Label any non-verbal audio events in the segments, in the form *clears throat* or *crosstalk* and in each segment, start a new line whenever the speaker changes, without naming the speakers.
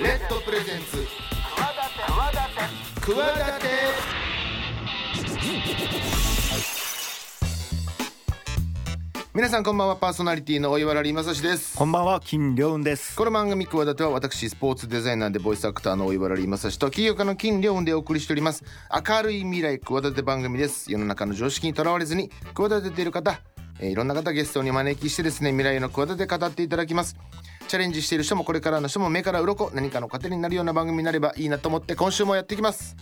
レッドプレゼンツ。企て皆さんこんばんは。パーソナリティの大岩良正史です。
こんばんは。金良雲です。
この番組企ては私スポーツデザイナーでボイスアクターの大岩良正史と起業家の金良雲でお送りしております。明るい未来企て番組です。世の中の常識にとらわれずに企てている方えーいろんな方ゲストに招きしてですね未来への企て語っていただきますチャレンジしている人もこれからの人も目から鱗何かの糧になるような番組になればいいなと思って今週もやっていきます、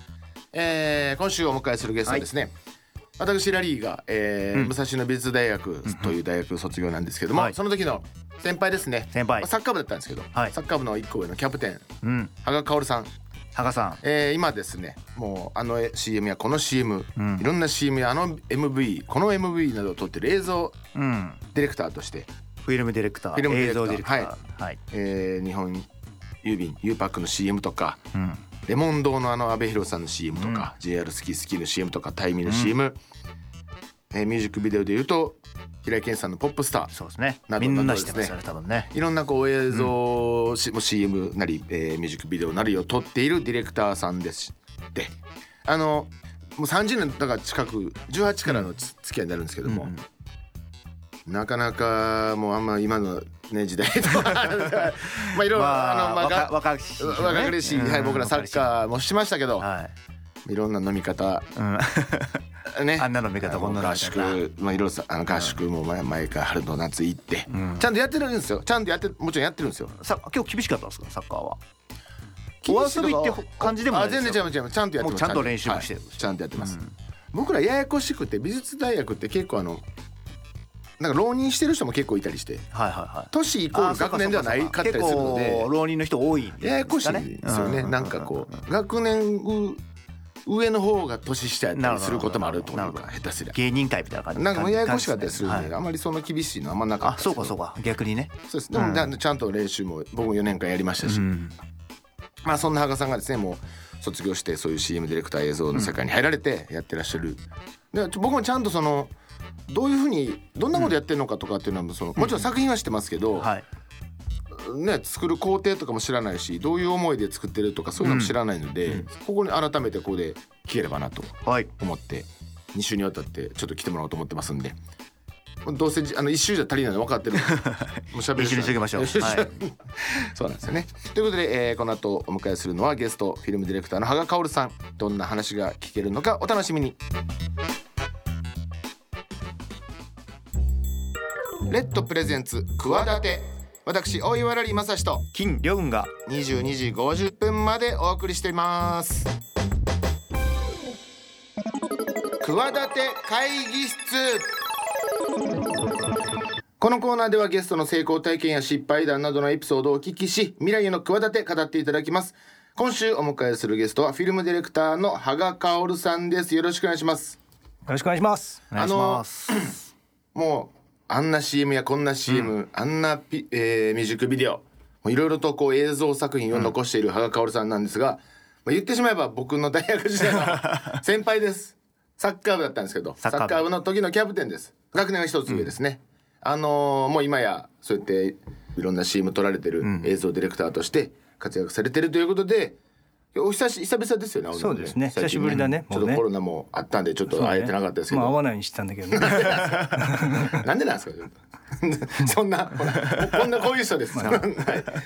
えー今週お迎えするゲストはですね、私ラリーが、えー武蔵野美術大学という大学卒業なんですけども、
はい。
その時の先輩ですね。
先輩。
まあサッカー部だったんですけど、
はい。
サッカー部の一個上のキャプテン
うん。
羽賀薫さん、
羽賀さん。
えー今ですねもうあの CM やこの CM、
うん。
いろんな CM やあの MV この MV などを撮ってる映像
うん。
ディレクターとして、
フィルムディレクター映
クター。
像ディレクター。はい、
えー日本郵便 U パックの CM とか
うん。
レモン堂のあの阿部寛さんの CM とか、JR スキースキーの CM とかタイミーの CM、えーミュージックビデオでいうと平井堅さんの「ポップスター。
そうですね。
など
な
など
知ってますよね多分ね。
いろんなこう映像、しも CM なり、えーミュージックビデオなりを撮っているディレクターさんでして。あのもう30年だから近く18からのつ付き合いになるんですけども、
うん
なかなかもうあんま今のね時代と *laughs* まあいろいろ、
まあ
あのまあが
若しね。
若かりし、
うん。
はい、僕らサッカーもしましたけど、
はい。
い、ろんな飲み方。
うん。
ね。*laughs*
あんな飲み方こんな
合宿。まあいろいろさあの合宿も前前から春と夏行って、
うん。
ちゃんとやってるんですよ。ちゃんとやってもちろんやってるんですよ。
さ今日厳しかったんですか？サッカーは。
厳
お遊びって感じでもないですよ。
あ全然違う違うちゃんとやってます。
ちゃんと練習もしてる
はい。ちゃんとやってます、僕らややこしくて美術大学って結構あのなんか浪人してる人も結構いたりして。
はいはいはい。
年イコール学年ではないかったりするので。
浪人の人多いん
ややこしいんですよね。なんかこう学年う上の方が年下やったりすることもあるというか下手すりゃ。
芸人会みたいな感じ
なんかもうややこしかったりするんで、
はい。
あんまりそんな厳しいのあんまなかった
あそうかそうか。逆にね。
そうです。でも、
うん。
ちゃんと練習も僕も4年間やりましたし、
うん。
まあそんな羽賀さんがですねもう卒業してそういう CM ディレクター映像の世界に入られてやってらっしゃる、でちょ僕もちゃんとそのどういうふうにどんなことやってるのかとかっていうのはそのもちろん作品は知ってますけど、
はい。
ね、作る工程とかも知らないしどういう思いで作ってるとかそういうのも知らないので、ここに改めてここで聞ければなと
はい。
思って2週にわたってちょっと来てもらおうと思ってますんで。どうせじあの1週じゃ足りないの分かってる *laughs* もう喋る
一緒にしときましょう。はい。*laughs*
そうなんですよね。ということで、えーこの後お迎えするのはゲストフィルムディレクターの羽賀薫さん。どんな話が聞けるのかお楽しみに。レッドプレゼンツ企て私大岩良正史と
金良雲が。
22時50分までお送りしています。企て会議室。このコーナーではゲストの成功体験や失敗談などのエピソードをお聞きし未来への企て語っていただきます。今週お迎えするゲストはフィルムディレクターの羽賀薫さんです。よろしくお願いします。
よろしくお願いします。
お願いします。*clears throat*
もうあんな CM やこんな CM、あんなピ、えーミュージックビデオもういろいろとこう映像作品を残している羽賀薫さんなんですが、まあ、言ってしまえば僕の大学時代の *laughs* 先輩です。サッカー部だったんですけどサッ
カー部
の時のキャプテンです。学年は一つ上ですね、あのーもう今やそうやっていろんな CM 撮られてる映像ディレクターとして活躍されてるということでお久し久々ですよね
そうですね。久しぶりだね
ちょっとコロナもあったんでちょっと会えてなかったですけど、
まあ会わないにしてたんだけどね。*laughs*
なんでなんですか *laughs* そんなこんなこういう人です、はい。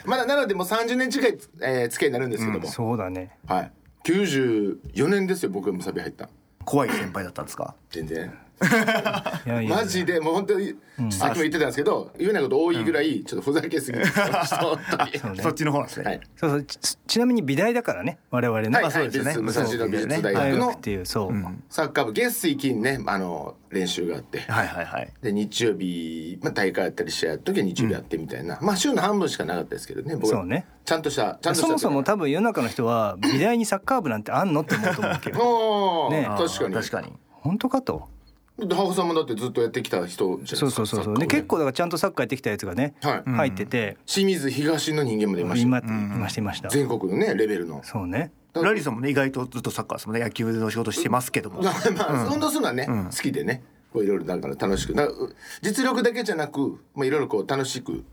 まだなのでもう30年近い、えー、付き合いになるんですけども、
そうだね。
はい。94年ですよ僕がムサビ入った。
怖い先輩だったんですか？
全然マジでもう本当に、さっきも言ってたんですけど言うようなこと多いぐらいちょっとふざけすぎるん。ですよ本当に
そうね。
そっちの方なんですね、
はい。
そうそうちちなみに美大だからね我々ね。
はい、はい、
そうですよね。
美術武蔵野美術大
大
学の
学っていうそう。
サッカー部月水金ねあの練習があって。
はいはいはい。
で日曜日、まあ、大会やったり試合やった時は日曜日やってみたいな、まあ週の半分しかなかったですけどね僕。ら
そうね。
ちゃんとしたちゃんとした
そもそも多分世の中の人は美大にサッカー部なんてあんのって思うと思うけど。*laughs* ね。
確かに。
確かに。
本当かと。
で羽生さんもだってずっとやってきた人じゃないですか。
そうそうそうそう。で。結構だからちゃんとサッカーやってきたやつがね
はい。
入ってて。
清水東の人間も出ました
今
よ。
いましたいました。
全国のねレベルの。
そうね。
ラリーさんもね意外とずっとサッカーですもんね野球の仕事してますけども。*laughs*
まあ運動するのはね、好きでねいろいろだから楽しく。実力だけじゃなくまあいろいろこう楽しく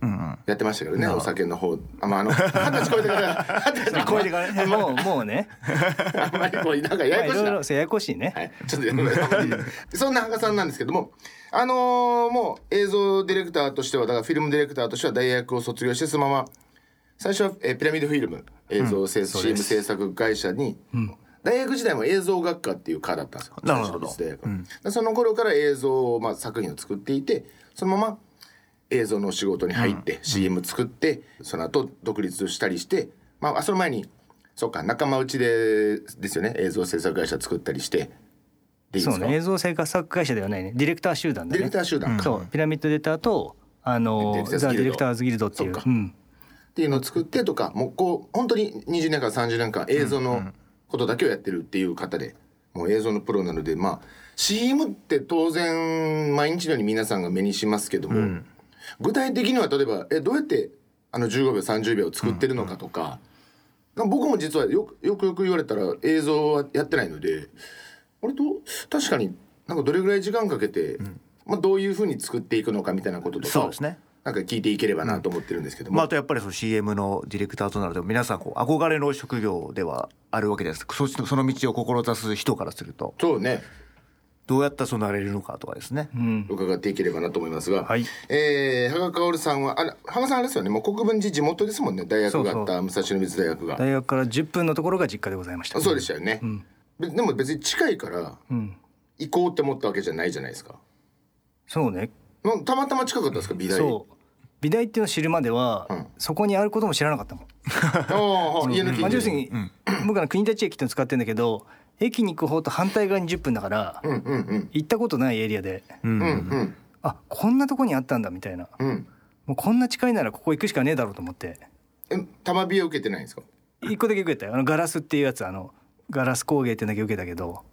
やってましたけどね、お酒の方。あまああの二十歳超えてから二十歳
超えてから。ね。もうもうね。
あんまりこうなんかや
まあい
やこしいな。
ろいろそうややこしいね、
はい、ちょっとそんな羽賀さんなんですけどもあのーもう映像ディレクターとしてはだからフィルムディレクターとしては大学を卒業してそのまま最初は、えーピラミッドフィルム映像制、CM 制作会社に、大学時代も映像学科っていう科だったんですよ。
なるほど。
最初の大学でその頃から映像、まあ、作品を作っていてそのまま映像の仕事に入って、CM 作ってその後独立したりして、まあ、その前にそうか仲間内でですよね。映像制作会社作ったりしてでいい
そうね。映像制作会社ではないね。ディレクター集団だ
ディレ
ね
クター集団か、
そう。ピラミッドデータとあのザ・
ディレクターズギルド
っていう。
そっか。
うん。
っていうのを作ってとかもうこう本当に20年間30年間映像のことだけをやってるっていう方でもう映像のプロなのでまあ CM って当然毎日のように皆さんが目にしますけども、具体的には例えばえどうやってあの15秒30秒を作ってるのかとか、僕も実はよくよくよく言われたら映像はやってないので割と確かになんかどれぐらい時間かけて、まあ、どういうふうに作っていくのかみたいなこととか
そうですね
なんか聞いていければなと思ってるんですけども、
まあ、あとやっぱりその CM のディレクターとなると皆さんこう憧れの職業ではあるわけじゃないですか。そその道を志す人からすると。
そうね。
どうやったらそうなれるのかとかですね、
うん。
伺っていければなと思いますが、
はい。
えー、羽賀薫さんはあれ羽賀さんあれですよね。もう国分寺地元ですもんね。大学があった
そう
武蔵野水大学が。
大学から10分のところが実家でございました。
そうでしたよね、べでも別に近いから
うん。
行こうって思ったわけじゃないじゃないですか。
そうね。
なたまたま近かったですか？美大。
そう。美大っていうのを知るまでは、
うん。
そこにあることも知らなかったもん *laughs*
ああ *laughs* 家の近
まあ、
所
要するに、僕ら国立駅っていうの使ってるんだけど駅に行く方と反対側に10分だから、
うんうんうん。
行ったことないエリアで。
うん
うん。うん
あこんなとこにあったんだみたいな。
うん。
もうこんな近いならここ行くしかねえだろうと思って。
え玉美は受けてないんですか？
一個だけ受けたよ。あのガラスっていうやつあのガラス工芸ってだけ受けたけど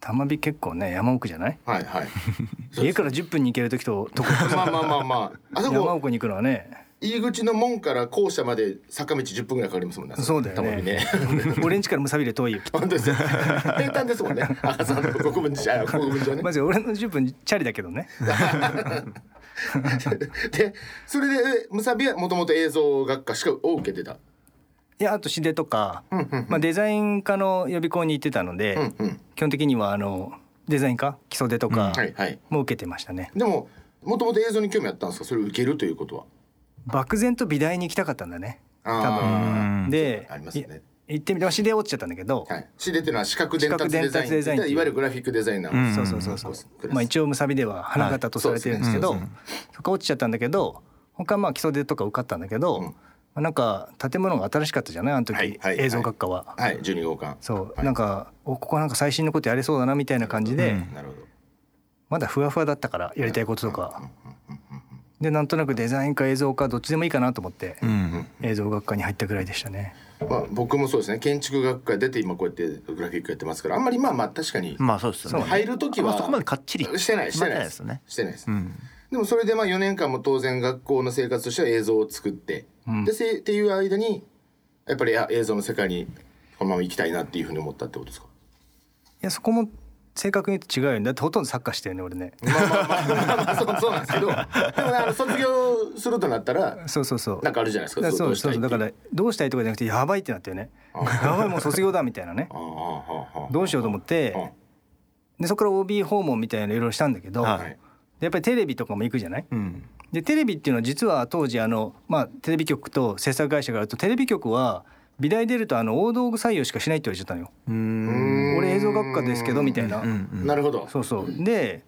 玉美結構ね山奥じゃない？
はいはい。*laughs*
家から10分に行ける時ととこ
まあまあまあまあ。*laughs* あそこ
山奥に行くのはね。
入り口の門から校舎まで坂道10分ぐらいかかりますもんね
そうだよね。
ね。*laughs*
俺ん家からむさびで遠いよ。
本当ですよ。平坦ですもんね。あその国分寺あ国分寺はね。
まず俺の10分チャリだけどね。
でそれでえムサビはもともと映像学科しかを受けてた？
いやあと市でとか、
うんうん
まあ、デザイン科の予備校に行ってたので、
うんうん。
基本的にはあのデザイン科基礎でとか
はいはい。
も受けてましたね、
でももともと映像に興味あったんですか？それを受けるということは。
漠然と美大に行きたかったんだね。多
あ
分。で
ありますよね。
い行ってみて市で落ちちゃったんだけど、
あはい。シデっていうのは視覚伝達デザイン。って言ったらいわゆるグラフィックデザイナー。
うん。
そうそうそうそう、
クラス
まあ、一応ムサビでは花形とされてるんですけど、
はい
そこ落ちちゃったんだけど他まあ基礎でとか受かったんだけど、
うん。
まあ、なんか建物が新しかったじゃない？あの時、
はいはい
映像学科は。
はい12号館。
そう、
はい。
なんかおここなんか最新のことやれそうだなみたいな感じで、
うん。
なるほど。
まだふわふわだったからやりたいこととか、でなんとなくデザインか映像かどっちでもいいかなと思って、
うん
映像学科に入ったぐらいでしたね。
まあ僕もそうですね。建築学科出て今こうやってグラフィックやってますからあんまりまあまあ確かに
まあそうですよね。
入る時は
あそこまでかっちり
してないしてない
です。よね。
してないです。
うん。
でもそれでまあ4年間も当然学校の生活としては映像を作って、
うん。
でせっていう間にやっぱりあ映像の世界にこのまま行きたいなっていうふうに思ったってことですか？
いやそこも正確に言うと違うよね。だってほとんどサッカーしてるね俺ね。
まあまあまあまあまあそうそうなんですけど。でもねあの卒業するとなったら
そうそうそう。
なんかあるじゃないですか
そうそうそうだからどうしたいとかじゃなくてやばいってなってよね。やばいもう卒業だみたいなね。どうしようと思ってでそこから OB 訪問みたいなのいろいろしたんだけど、
はい。
やっぱりテレビとかも行くじゃない？
うん
でテレビっていうのは実は当時あの、まあ、テレビ局と制作会社があるとテレビ局は美大出るとあの大道具採用しかしないって言われちゃったのよ。
うん。
俺映像学科ですけどみたいな。
うんうん
なるほど。
そうそう。で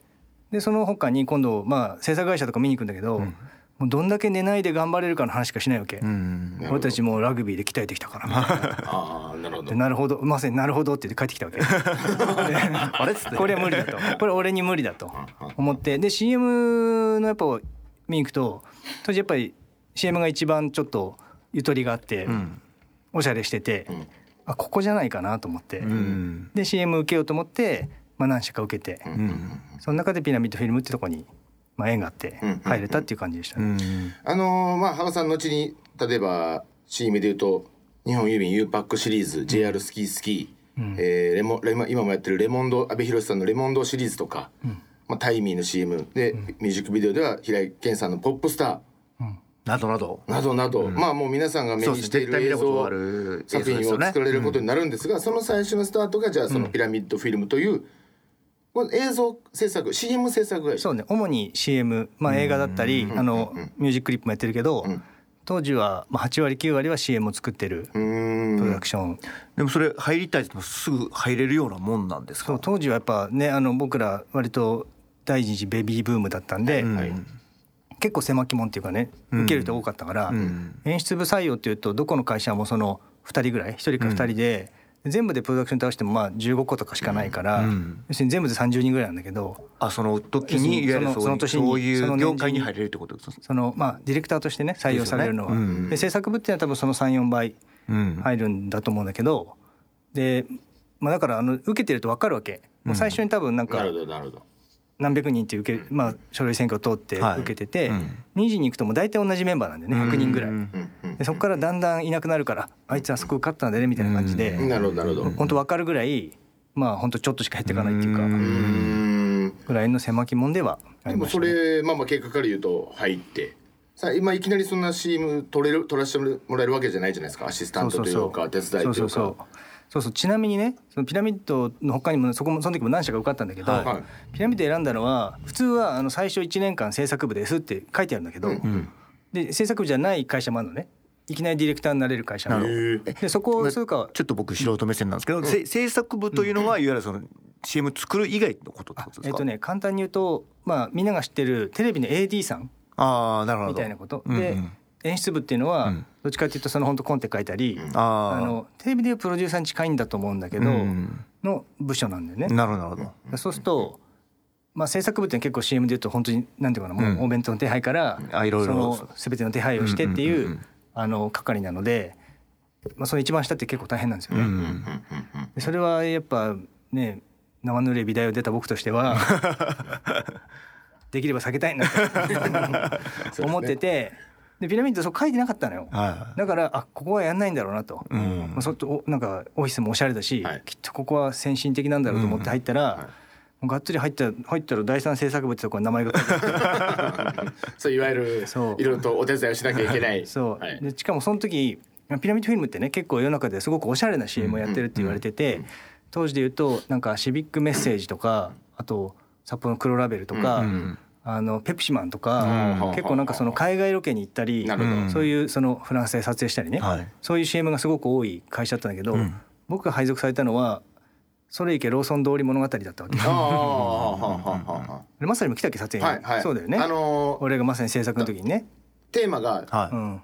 でその他に今度まあ制作会社とか見に行くんだけど、もうどんだけ寝ないで頑張れるかの話しかしないわけ。俺たちもうラグビーで鍛えてきたから。みたいな。
ああなるほど。
でなるほど。まさになるほどって言って帰ってきたわけ。*laughs*
あれっつって。
これは無理だと。これ俺に無理だと思って。で CM のやっぱ見に行くと当時やっぱり CM が一番ちょっとゆとりがあって、
うん。
おしゃれしてて、
ん。
あここじゃないかなと思って、
うん。
で CM 受けようと思って、まあ、何社か受けて、
うん。
その中でピラミッドフィルムってとこに、まあ、縁があって
うん
入れたっていう感じでしたね。
うん。
あのーまあ羽賀さん後に例えば CM で言うと日本郵便 U パックシリーズ JR スキースキー、えーレモレモ今もやってるレモンド阿部寛さんのレモンドシリーズとか、まあ、タイミーの CM で、ミュージックビデオでは平井堅さんの「ポップスタ
などなど。
ー」などなど、まあもう皆さんが目にしている映像
ある映
作品を作られることになるんですが、その最初のスタートがじゃあそのピラミッドフィルムという、これ映像制作 CM 制作会社
そうね。主に CM、まあ、映画だったりあのミュージッククリップもやってるけど、
ん。
当時はまあ8割9割は CM を作ってる
うー
プロ
ん
ダクション、
でもそれ入りたいってもすぐ入れるようなもんなんですか？
そう当時はやっぱねあの僕ら割と第二次ベビーブームだったんで、
うん。
はい
結構狭き門っていうかね受ける人多かったから、
うん。
演出部採用っていうとどこの会社もその2人ぐらい1人か2人で、全部でプロダクション倒してもまあ15個とかしかないから、
うん。
要するに全部で30人ぐらいなんだけど
あその時にいわゆる
その
そういう
その年に
そうい
そう
業界に入れるってことですか？
そのまあディレクターとしてね採用されるのは。
ですよね。うん。
で制作部っていうのは多分その34倍
うん。
入るんだと思うんだけどで、まあ、だからあの受けてると分かるわけ。もう最初に多分なんか
なるほどなるほど
何百人っていう受け、まあ、書類選挙を通って
はい。
受けてて、
うん。
2次に行くともう大体同じメンバーなんでね100人ぐら。い。でそこからだんだんいなくなるからあいつあそこ受かったんだねみたいな感じで、
なるほどなるほど。
本当分かるぐらいまあ本当ちょっとしか減っていかないっていうかぐらいの狭き門ではあ
でもそ
りました、ね。
れまあまあ結果から言うと入って。さあ今いきなりそんな CM 撮れる撮らせてもらえるわけじゃないじゃないですか。アシスタントというか手伝いというか。
そうそうそうそうそうちなみにねそのピラミッドの他にもそこもその時も何社か受かったんだけど、
はい。
はい。
ピラミッド選んだのは普通はあの最初1年間制作部ですって書いてあるんだけど、
うん。
で制作部じゃない会社もあるのね。いきなりディレクターになれる会社もでそこをそうか
ちょっと僕素人目線なんですけど、せ制作部というのはいわゆるその CM 作る以外のことってことですか？
えっとね簡単に言うとまあみんなが知ってるテレビの AD さん
ああなるほど。
みたいなこと、
うんうん。
で演出部っていうのは
うん。
どっちかっていうとその本当コンテ書いたり、
あ
のテレビでいうプロデューサーに近いんだと思うんだけど、
うん
の部署なんだよね。
なるほど
そうすると、まあ、制作部って結構 CM で言うと本当になんていうかなもうお弁当の手配から、
あいろいろ
その全ての手配をしてっていう,、
うんうんうんうん。
あの係なので、まあ、その一番下って結構大変なんですよね。
うん
でそれはやっぱね生ぬるい美大を出た僕としては *laughs* できれば避けたいなと思っててでピラミッドそう書いてなかったのよ。
は
だからあここはやんないんだろうなと、
いうん。
まあ、そっとおなんかオフィスもおしゃれだし、
はい。
きっとここは先進的なんだろうと思って入ったら、うがっつり入った入ったら第三制作部ってところに名前が書 *laughs* いてある。
そういわゆるいろいろとお手伝いをしなきゃいけない。*laughs*
そう、
はい。
でしかもその時ピラミッドフィルムってね結構世の中ですごくおしゃれな CM をやってるって言われてて、当時で言うとなんかシビックメッセージとかあと札幌の黒ラベルとか、
うん
あのペプシマンとか、
うん。
結構なんかその海外ロケに行ったり、そういうそのフランスで撮影したりね、
はい。
そういう CM がすごく多い会社だったんだけど、
うん。
僕が配属されたのはそれいけローソン通り物語だったわけ。
ああはあはあは
でまさにも来たっけ撮影に、
あはいはい。
そうだよね、
あのー
俺がまさに制作の時にね、
テーマが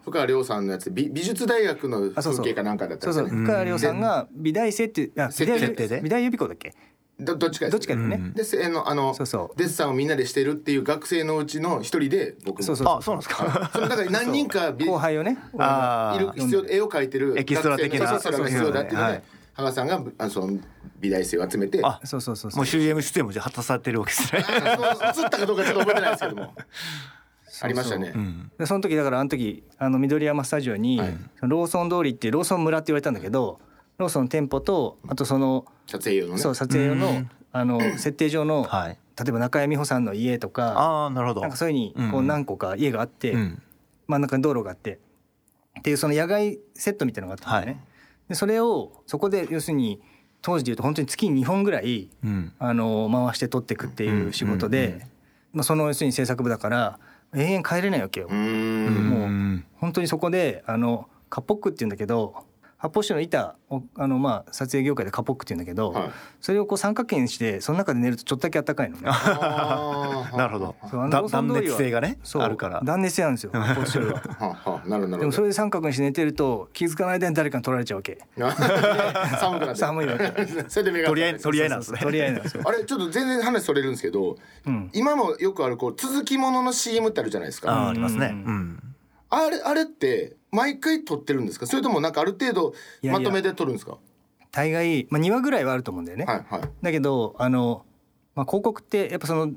深川亮さんのやつ美美術大学の
あそうそう
風景かなんかだった
そうそう。
ん。ですよね
深谷亮さんが美大生ってあ
設定
で？
美大予備校だっけ？
どどっちかです。
どっちかだよね、
うん
でせあのあの
そうそう。
デッサンをみんなでしてるっていう学生のうちの一人で。僕も
そうそう。
あそうなんですか。*laughs*
そのだから何人か美
後輩をね。
あ
いる必要絵を描いてる
エキストラ的な。
学生のそうそうが必要だっていうので
はい
羽賀さんがあのその美大生を集めて。
あ
そうそうそうそう。
もう CM 出演もじゃあ果たされてるわけですね。*laughs*
あそう映ったかどうかちょっと覚えてないですけども。*laughs* ありましたね。
うん。
でその時だからあの時あの緑山スタジオに、
はい。
ローソン通りっていうローソン村って言われたんだけどローソンの店舗とあとその
撮影用のね。
そう撮影用の
うん。
あの設定上の、
はい。
例えば中山美穂さんの家とか
ああなるほど。
なんかそういうふうにこ
う
うん。何個か家があって、
うん。
真ん中に道路があってっていうその野外セットみたいなのがあったんだよね。
はい。
でそれをそこで要するに当時でいうと本当に月に2本ぐらい
うん。
あの回して撮っていくっていう仕事で、
うんうんうん
まあ、その要するに制作部だから永遠帰れないわけよ。
うーん。
もう
うん
本当にそこであのカポックっていうんだけど発泡酒の板をあのまあ撮影業界でカポックっていうんだけど、
はい。
それをこう三角形にしてその中で寝るとちょっとだけ暖かいのね。*laughs*
なるほど。
そう
断熱性がね
そう
あるから。
断熱性なんですよ発泡酒は。*laughs* でもそれで三角にして寝てると気づかない間に誰かに取られちゃうわけ。*laughs*
寒くなって。
寒いわけ。
それで目が
取り合い取り合いなんですね。
取り合いなんですよ。
あれちょっと全然話それるんですけど、
うん。
今もよくあるこう続きものの CM ってあるじゃないですか。
ありますね。
う
うんん。
あれあれって毎回撮ってるんですか？それともなんかある程度まとめで撮るんですか？
大概まあ2話ぐらいはあると思うんだよね。
はいはい。
だけどあのまあ広告ってやっぱその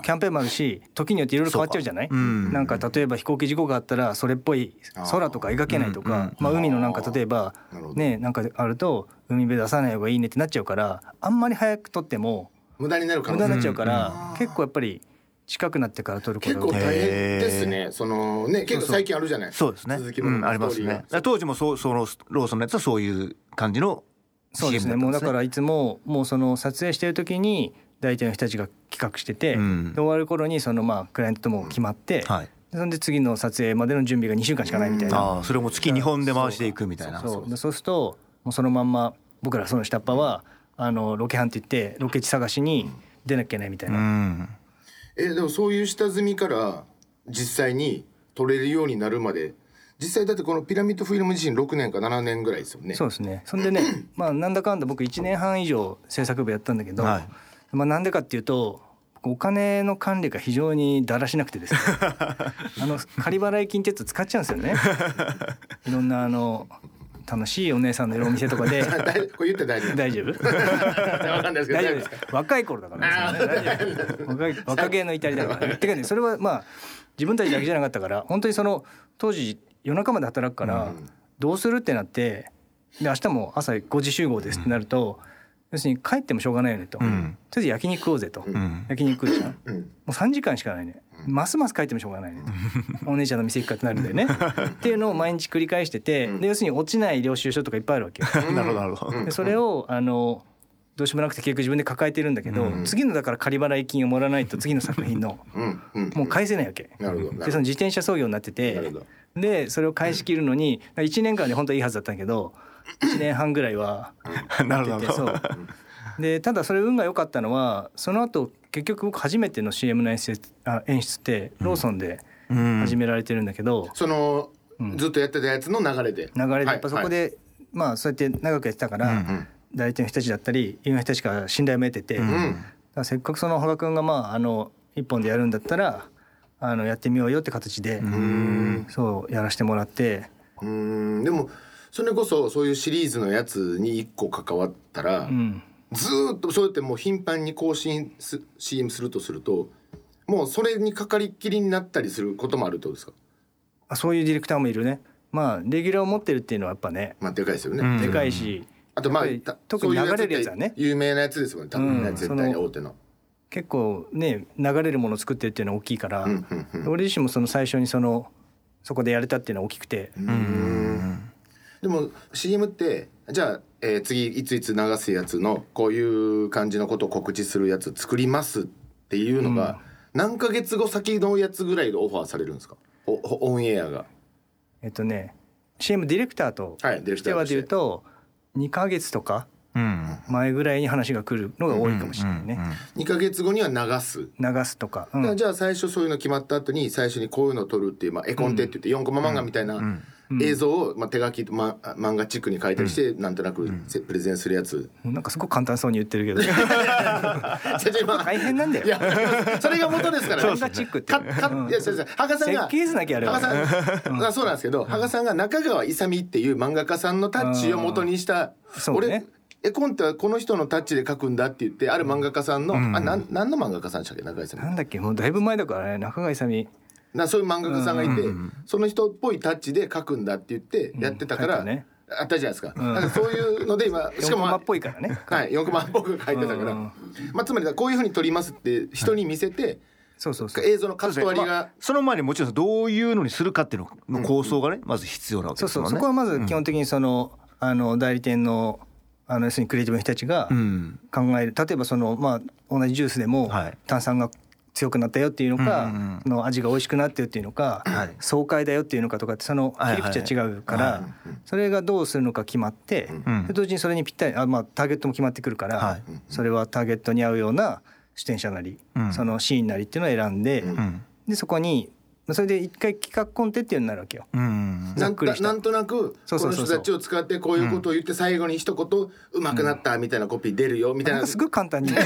キャンペーンもあるし時によっていろいろ変わっちゃうじゃない、
うん。
なんか例えば飛行機事故があったらそれっぽい空とか描けないとか、まあ、海のなんか例えばねなんかあると海辺出さない方がいいねってなっちゃうからあんまり早く撮っても
無駄になる
無駄になっちゃうから、結構やっぱり近くなってから撮ること
結構大変ですね。そのね結構最近あるじゃない？
そうですね。
続き
うん、ありますね。当時もそうそのローソンのやつはそういう感じの
そうですね。
CM ったん
もうだからいつももうその撮影してる時に大体の人たちが企画してて、
うん。
で終わる頃にそのまあクライアントとも決まって、
はい。
でそんで次の撮影までの準備が2週間しかないみたいな、
ああ、それも月2本で回していくみたいな。
そう。でそうするともうそのまんま僕らその下っ端はあのロケハンって言ってロケ地探しに出なきゃいけないみたいうな、
ん。
えでもそういう下積みから実際に撮れるようになるまで実際だってこのピラミッドフィルム自身6年か7年ぐらいですよね。
そうですね。そんでね *clears throat* まあなんだかんだ僕1年半以上制作部やったんだけど、
はい。
まあなんでかっていうとお金の管理が非常にだらしなくてですね。*laughs* あの仮払い金ってやつ使っちゃうんですよね。*laughs* いろんなあの楽しいお姉さんのいるお店とかで。*laughs*
大これ言って大丈夫？
大丈夫？*laughs*
わかんないですけど。
大丈夫で
す
す若い頃だからね。ね。若い若気の至りだから。*laughs* ねてかねそれはまあ自分たちだけじゃなかったから本当にその当時夜中まで働くからどうするってなってで明日も朝5時集合ですってなると要するに帰ってもしょうがないよねと。とり
ん
あえず焼肉食おうぜと。
ん。
焼肉食うじゃん。も
うん。
う3時間しかないねますます帰ってもしょうがないね。とお姉ちゃんの店行くかってなるんだよね。*laughs* っていうのを毎日繰り返しててで要するに落ちない領収書とかいっぱいあるわけよ。
なるほどなるほど。
でそれをあのどうしようもなくて結局自分で抱えてるんだけど、次のだから仮払い金をもらわないと次の作品の
うんうん。
もう返せないわけ。
なるほど
でその自転車操業になっててでそれを返し切るのに1年間で本当はいいはずだったんだけど1年半ぐらいは
なるほど。
でただそれ運が良かったのはその後結局僕初めての CM の演出あ演出ってローソンで
うん。
始められてるんだけど、
そのずっとやってたやつの流れで。
流れで
はい。
やっぱそこで、まあそうやって長くやってたから、代理店の人たちだったり有名な人たちから信頼も得てて、せっかくその羽賀君がまああの一本でやるんだったらあのやってみようよって形でそうやらせてもらって、
うん。でもそれこそそういうシリーズのやつに1個関わったら、
うん、
ずーっとそうやってもう頻繁に更新す CM するとするともうそれにかかりっきりになったりすることもあるってことですか？
あそういうディレクターもいるね。まあレギュラーを持ってるっていうのはやっぱね、
まあでかいですよね、
うん。
でかいし
あとまあ
特に流れるやつはね。
有名なやつですもんね多分。ね、
うん。
絶対に大手の。
結構ね流れるものを作ってるっていうのは大きいから、
うんうん
俺自身もその最初にそのそこでやれたっていうのは大きくて、
でも CM ってじゃあ、えー次いついつ流すやつのこういう感じのことを告知するやつ作りますっていうのが、何ヶ月後先のやつぐらいでオファーされるんですか？オンエアが。
えっとね CM ディレクターとしてはで
ターとして。
言うと2ヶ月とか
うん。
前ぐらいに話が来るのが多いかもしれないね、
2ヶ月後には流す、
流すとか、うん。
じゃあ最初そういうの決まった後に最初にこういうのを撮るっていう、まあ、絵コンテって言って4コマ漫画みたいな映像を、まあ、手書き、ま、漫画チックに書いたりして、なんとなくせプレゼンするやつ。
なんかすごく簡単そうに言ってるけど。*laughs*
大
大変なんだよ。
いやそれが元ですから
漫画チックって。
かかいや先生羽賀さんが
設計図なきゃあれ
んがそうなんですけど羽賀さんが中川勇っていう漫画家さんのタッチを元にした俺絵コンテはこの人のタッチで描くんだって言ってある漫画家さんの、あなん何の漫画家さんでしたっけ中川さん
なんだっけもうだいぶ前だからね中川勇
なそういう漫画家さんがいて、その人っぽいタッチで描くんだって言ってやってたから、あったじゃないですか,、だからそういうので今 *laughs* し
4
かも、まあ
コマっぽいからね。
はい、4コマっぽく書いてたから、
うん
まあ、つまりこういうふうに撮りますって人に見せて、
そうそうそう。
映像のカット割りが、
その前にもちろんどういうのにするかっていうのの構想がね、まず必要なわけ
そうそう。
ですね。
そこはまず基本的にそのあの代理店のあの要するにクリエイティブの人たちが
うん。
考える。例えばそのまあ同じジュースでも
はい。
炭酸が強くなったよっていうのか、
うんうん
の味が美味しくなってるっていうのか、
はい。
爽快だよっていうのかとかってその
はいはい。
切り口は違うから、それがどうするのか決まって、
うん。
で同時にそれにぴったりあ、まあ、ターゲットも決まってくるから、
はい。
それはターゲットに合うような出演者なり、
うん。
そのシーンなりっていうのを選んで、
うん。
でそこにそれで一回企画コンテっていうなるわけよ。
うん。
なんとなくこの人たちを使ってこういうことを言って最後に一言「うまくなった」みたいなコピー出るよみたいな。
すごく簡単に。*laughs*
いや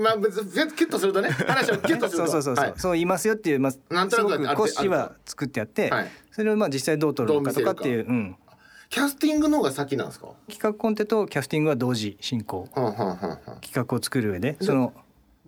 まあ別にキュッとするとね話をキュッとすると。
そうそうそうそう、
はい。
そう言いますよっていう、まあ、
なんとなく
すごく
ある
骨子は作ってやって、
はい。
それをまあ実際どう撮るのかとかっていう、うん、
キャスティングの方が先なんですか？
企画コンテとキャスティングは同時進行。
はんはんはんはん
企画を作る上でその、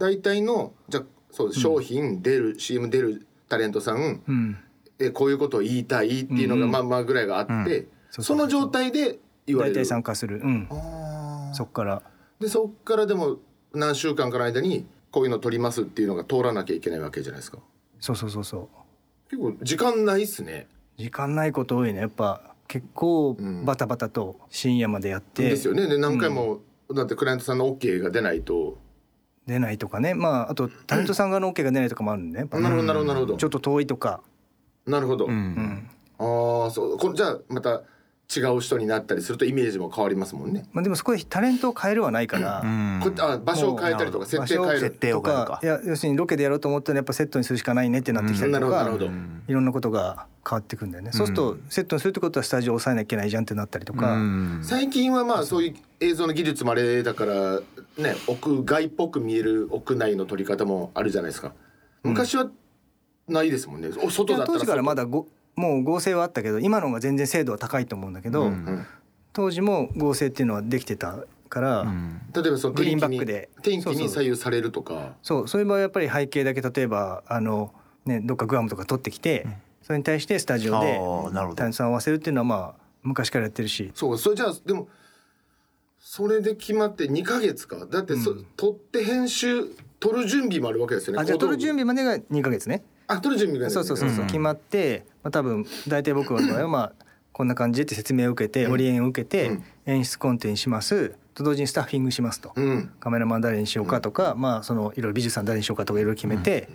大体のじゃあそう商品出る、CM 出るタレントさん、
うん、
えこういうことを言いたいっていうのがまあまあぐらいがあって、その状態で言われる
大体参加する、うん、
あ
そっから。
でそっからでも何週間かの間にこういうの撮りますっていうのが通らなきゃいけないわけじゃないですか。
そうそうそうそう。
結構時間ないっすね。
時間ないこと多いね。やっぱ結構
うん。
バタバタと深夜までやって、
ですよね。で何回も、だってクライアントさんの OK が出ないと
出ないとかね。まああとタレントさん側の OK が出ないとかもあるんでね。
なるほどなるほどなるほど。
ちょっと遠いとか、
なるほど、
うん。
うん
ああそう。これじゃあまた違う人になったりするとイメージも変わりますもんね、
まあ、でもそこでタレントを変えるはないから、
うん。
あ場所を変えたりとか設定変える
設定を変えるか
いや要するにロケでやろうと思ったらやっぱセットにするしかないねってなってきたり
な
とか、
るほど。なるほど、
いろんなことが変わってくんだよね、そうするとセットにするってことはスタジオを抑えなきゃいけないじゃんってなったりとか、
うん。
最近はまあそういう映像の技術もあれだからね屋外っぽく見える屋内の撮り方もあるじゃないですか。昔はないですもんね。お
い
外だったら
や当時からま
だ
だごもう合成はあったけど今の方が全然精度は高いと思うんだけど、
うん
当時も合成っていうのはできてたから、
うん。
例えばその
グリーンバックで。
天気
そうそう。
に左右されるとか。
そうそういう場合はやっぱり背景だけ例えばあの、ね、どっかグアムとか撮ってきて、それに対してスタジオで
ああなるほど。
タレントさんを合わせるっていうのはまあ昔からやってるし。
そうそれじゃあでもそれで決まって2ヶ月か。だってそ、撮って編集撮る準備もあるわけですよね。
あじゃあ撮る準
備
備までが2ヶ月ね
あ撮る準備がね
そうそうそうそう、
うん。
決まって、まあ、多分大体僕の場合はまあこんな感じでって説明を受けて、オリエンを受けて、
うん。
演出コンテにします。と同時にスタッフィングしますと、
うん。
カメラマン誰にしようかとか、まあそのいろいろ美術さん誰にしようかとかいろいろ決めて、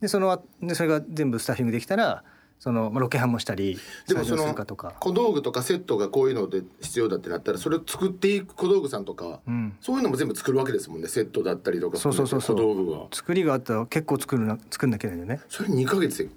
でそのあでそれが全部スタッフィングできたらその、まあ、ロケハンもしたり
でもその小道具とかセットがこういうので必要だってなったらそれを作っていく小道具さんとか、
うん、
そういうのも全部作るわけですもんね。セットだったりとか
そうそうそうそう。
小道具が。
作りがあったら結構作るな作んなきゃいけないんだよね。
それ2ヶ月で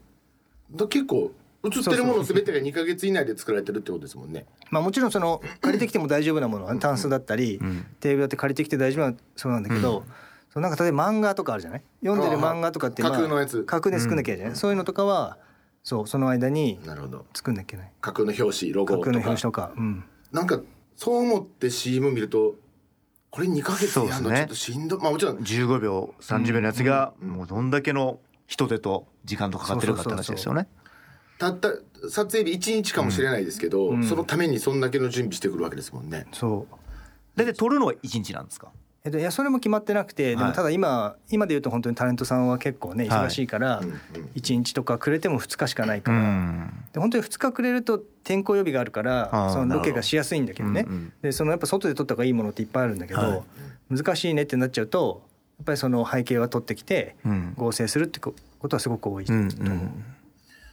だ結構映ってるもの全てが2ヶ月以内で作られてるってことですもんね。
まあもちろんその借りてきても大丈夫なものはねタンスだったり、テーブルだって借りてきて大丈夫なそうなんだけど、そのなんか例えば漫画とかあるじゃない？読んでる漫画とかって
ああ架空のやつ。
架空で作んなきゃいけない、そういうのとかはそうその間に
なるほど。
作んなきゃいけない。
架空の表紙ロゴ
架空の
とか
表紙とか、うん、
なんかそう思って CM 見るとこれ2ヶ月やるのちょっとしんどまあもちろん。
15秒30秒のやつがもうどんだけの人手と時間とかかってるかって話ですよね。
たった撮影日1日かもしれないですけど、
ん。
そのためにそんだけの準備してくるわけですもんね。
そう。
大体撮るのは1日なんですか？
えっと、いやそれも決まってなくてでも
はい
ただ今、今で言うと本当にタレントさんは結構ね
はい。
忙しいから
うんうん。
1日とかくれても2日しかないか
う
ら、
ん。
で本当に2日くれると天候予備があるか
あ
ら
ー
そのロケがしやすいんだけどね。
うんうん。
でそのやっぱ外で撮った方がいいものっていっぱいあるんだけど、
はい。
難しいねってなっちゃうとやっぱりその背景は撮ってきて
うん。
合成するってことはすごく多い、
う。んうん。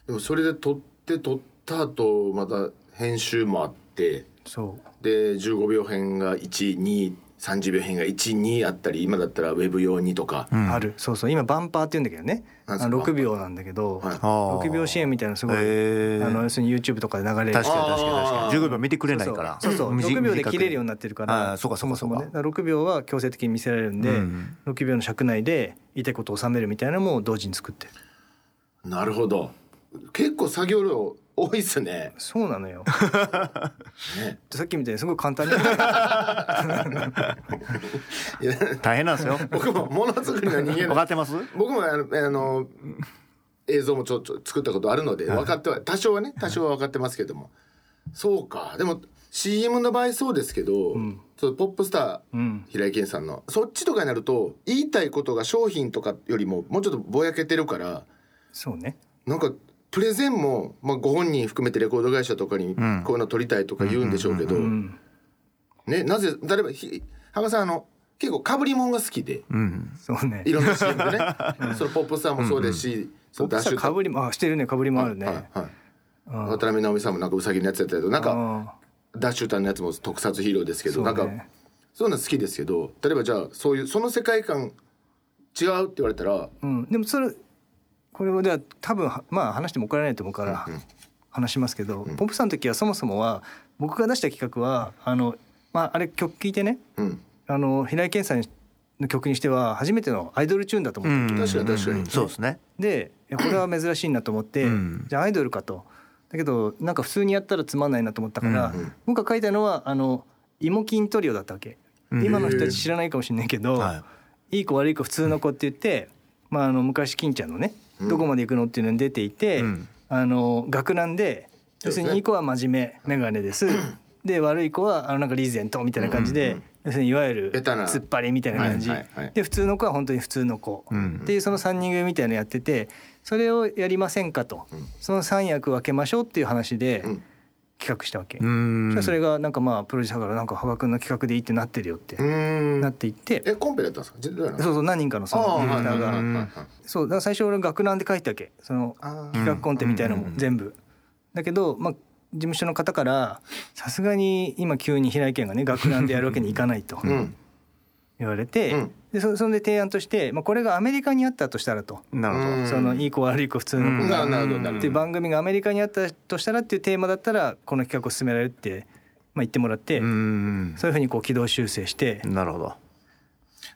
でもそれで撮って撮った後また編集もあって
そう。
で15秒編が1230秒編が12あったり今だったらウェブ用にとか、
うん。
ある。そうそう。今バンパーって言うんだけどね。
なんですか。
あの6秒なんだけど、
はい。
あー
6秒支援みたいなのすごい、あの要するに YouTube とかで流れる。
確かに確かに確
あ
か
ー。
に15秒見てくれないから。
そうそう。そう
短く
6秒で切れるようになってるから
そうかそうか
そもそもね
そうか
だから6秒は強制的に見せられるんで、
うん
6秒の尺内で言いたいことを収めるみたいなのも同時に作ってる。
なるほど。結構作業量多いっすね。
そうなのよ。
ね。
さっきみたいにすごい簡単に。
いや
大変なんですよ。
僕もものづくりの人間
分かってます？
僕もあのあの映像もちょっと作ったことあるので分かっては多少はね多少は分かってますけども。そうか。でも CM の場合そうですけど、うポップスター
うん。
平井堅さんのそっちとかになると言いたいことが商品とかよりももうちょっとぼやけてるから
そうね。
なんかプレゼンも、まあ、ご本人含めてレコード会社とかに
ん。
こういうの撮りたいとか言うんでしょうけど、
うん
ね、なぜ例えばひ羽賀さんあの結構かぶり物が好きで。
うん。
そうね。
いろんな CM でね。*laughs* そのポップスターもそうですし、そのダッシュ
かぶりもあしてるね。かぶりもあるね、
はいはい
うん。
渡辺直美さんもなんかウサギのやつやったけどなんか
あ
ダッシュタンのやつも特撮ヒーローですけど、
ね。
なんかそういうの好きですけど例えばじゃあそういうその世界観違うって言われたら
ーうん、でもそれこれはでは多分はまあ話しても怒られないと思うから
うんうん。
話しますけど、ポップさんの時はそもそもは僕が出した企画はあの、まあ、あれ曲聴いてね
うん。
あの平井堅さんの曲にしては初めてのアイドルチューンだと思って、
確かに確かに。
うんそうですね。
でこれは珍しいなと思って、
うん。
じゃあアイドルかと。だけどなんか普通にやったらつまんないなと思ったから、
うんうん。
僕が書いたのはあの芋筋トリオだったわけ、
うん。
今の人たち知らないかもしれないけど、、
はい
い子悪い子普通の子って言って、まあ、あの昔金ちゃんのね「
うん。
どこまで行くの?」っていうのに出ていて、
うん。
あの学ランで要するにいい子は真面目眼鏡です。で悪い子はあのなんかリーゼントみたいな感じで要するにいわゆる突っ張りみたいな感じ、で普通の子は本当に普通の子、
うん。
っていうその3人組みたいなのやっててそれをやりませんかと、
うん。
その3役分けましょうっていう話で
うん
企画したわけ、
うん。
それがなんかまあプロデューサーからなんか羽賀君の企画でいいってなってるよってなっていって、
えコンペだったんですか？
そうそう何人かのそのディレクターが、そうだから最初俺学ランで書いたわけ。その企画コンテみたいなの
うん。
も全部。だけど、まあ、事務所の方からさすがに今急に平井堅がね学ランでやるわけにいかないと。
うん
言われて、
うん。
でそそれで提案として、まあ、これがアメリカにあったとしたらと、
なるほど。
うん。
そのいい子悪い子普通の
うん。
子が、
なるほどなるほど
っていう番組がアメリカにあったとしたらっていうテーマだったらこの企画を進められるって、まあ、言ってもらって、
うん
そういうふうにこう軌道修正して、
なるほど。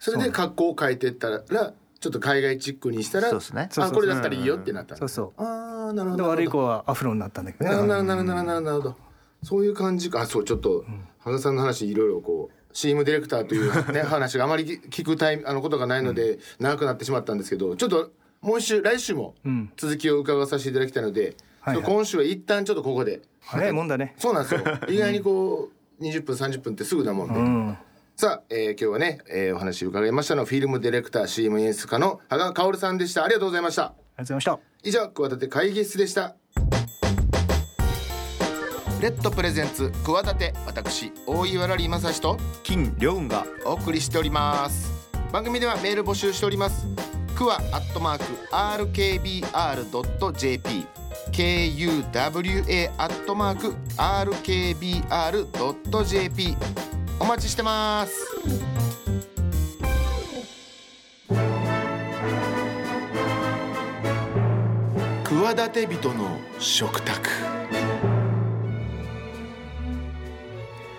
それで格好を変えてったらちょっと海外チックにしたら
そうですね。
あこれだったらいいよってなったんだ。
そうそう。
ああなるほ
で
ど
悪い子はアフロになったんだけどね。
なるほどなるほどなるほどなるほど。そういう感じか。あそうちょっと羽賀さんの話いろいろこう CM ディレクターというね *laughs* 話があまり聞くタイあのことがないので長くなってしまったんですけどちょっともう一週来週も
うん
続きを伺わさせていただきたいので、
はいはい。
今週は一旦ちょっとここで。
早いもんだね。
そうなんですよ。*laughs* 意外にこう20分30分ってすぐだもんで、
うん。
さあ、えー今日はね、えーお話伺いましたのはフィルムディレクター CM 演出家の羽賀薫さんでした。ありがとうございました。
ありがとうございました。
以上企て会議室でしたレッドプレゼンツ企て私大岩良理正史と
金良雲が。
お送りしております。番組ではメール募集しております。クワアットマーク RKBR.jp KUWA アットマーク RKBR.jp お待ちしてます。企て人の食卓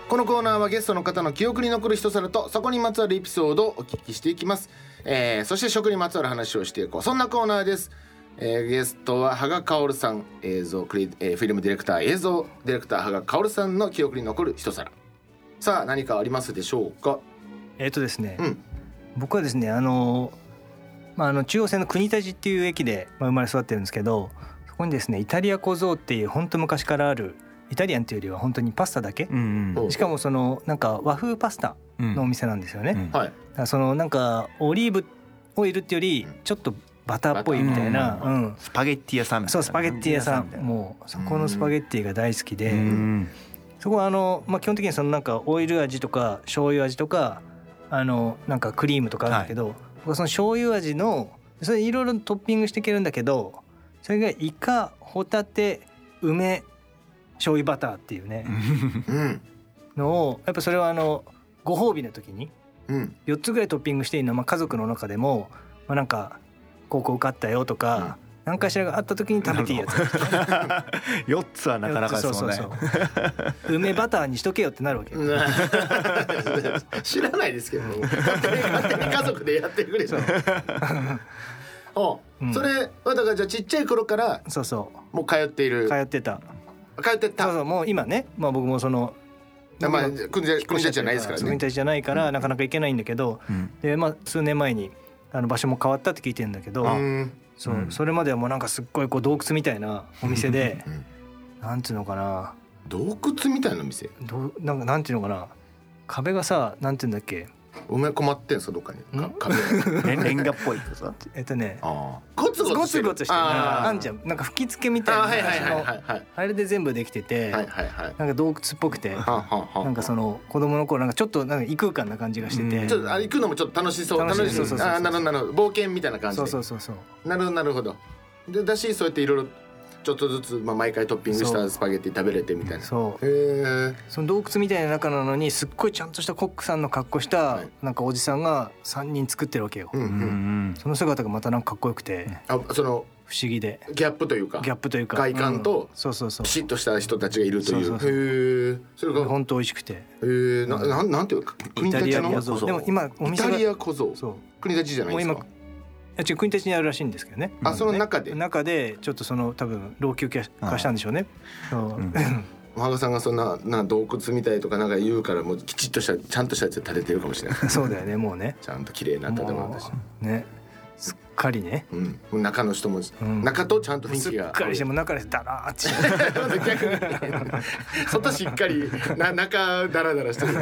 このコーナーはゲストの方の記憶に残る一皿とそこにまつわるエピソードをお聞きしていきます、えーそして食にまつわる話をしていこう。そんなコーナーです、えーゲストは羽賀薫さん映像クリ、えーフィルムディレクター映像ディレクター羽賀薫さんの記憶に残る一皿。さあ何かありますでしょうか？
えっ、とですね、
うん。
僕はですねあの、まあ、あの中央線の国立っていう駅で、まあ、生まれ育ってるんですけどそこにですねイタリア小僧っていう本当昔からあるイタリアンっていうよりは本当にパスタだけ、
うん
お
しかもそのなんか和風パスタ
うん。
のお店なんですよね、
うん。
だか
はい
らそのなんかオリーブオイルっていうよりちょっとバターっぽいみたいな、
バター
うん。
スパゲッティ屋さんみたいな。
そうスパゲッティ屋さん。もうそこのスパゲッティが大好きで、
うん。
そこはあの、まあ、基本的にそのなんかオイル味とか醤油味とかあのなんかクリームとかあるんだけど、僕はその醤油味のそれいろいろトッピングしていけるんだけどそれがイカホタテ梅醤油バターっていうね。
うん
のをやっぱそれはあのご褒美の時に
うん
4つぐらいトッピングしていいのは、まあ、家族の中でも、まあ、なんか高校受かったよとか、何かしらがあった時に食べていいやつ *laughs*
四つはなかなかですもんね
そうそうそう。梅バターにしとけよってなるわけよ。*laughs*
知らないですけど。勝手に勝手に家族でやってくれ
そう。*laughs*
お
うん。
それはだからじゃあちっちゃい頃から
そうそ
もう通っていうる。
通ってた
通ってた。
そうそうもう今ね、まあ、僕もその
あまあ国立国立じゃないですからね。
立じゃないからなかなか行けないんだけど
うん。
で、まあ、数年前にあの場所も変わったって聞いてるんだけど
うん。
そう、
うん。
それまではもうなんかすっごいこう洞窟みたいなお店で
うん。
なんていうのかな。
洞窟みたいな店？
どうなんかなんていうのかな。壁がさなんていうんだっけ
埋め込まってんすかどっかに。か
ん
壁 *laughs*
レンガっぽいってさ
えっとね
ああ。ゴツゴ
ゴ
ツしてる。
ツゴツしてる
あ
んじゃん。なんか吹き付けみたいな
あはいはいはいはい。
あの
はい
あれで全部できてて、
はいはいはい。
なんか洞窟っぽくてなんかその子供の頃なんかちょっとなんか異空間な感じがしてて、
うん。
ちょっとあれ行くのもちょっと楽しそう。
楽しそうそうそうそう。
あーなるほどなるほど。冒険みたいな感じで。
そうそうそうそう。
なるほどなるほど。でだしそうやっていろいろちょっとずつ、まあ、毎回トッピングしたスパゲッティ食べれてみたいな。
そう。
へえ
その洞窟みたいな中なのにすっごいちゃんとしたコックさんの格好した
はい。
なんかおじさんが3人作ってるわけよ、
うんう
うん。ん
その姿がまたなんかかっこよくて。
あその
不思議で。
ギャップというか
ギャップというか。
外観と
うん。そうそうそう。
ピシッとした人たちがいるという。
そうそうそう。
へえそれがへ
本当美味しくて。
えななんなんていうか国
イタリア
立の？
小僧。でも今お
イタリア小僧。
そう。
国立じゃないですか
違う国立にあるらしいんですけどね。
あその中で？
中でちょっとその多分老朽化化したんでしょうね。そう
うん。*laughs*
羽賀さんがそんなな洞窟みたいとかなんか言うからもうきちっとしたちゃんとしたやつで建ててるかもしれない。*laughs*
そうだよねもうね。
ちゃんと綺麗な建物だし。
もうねすっかりね。
うん、中の人も、
ん。
中とちゃんと雰
すっ
囲気が
かりしてもう中でダラーって。*laughs*
外しっかりな中ダラダラしてる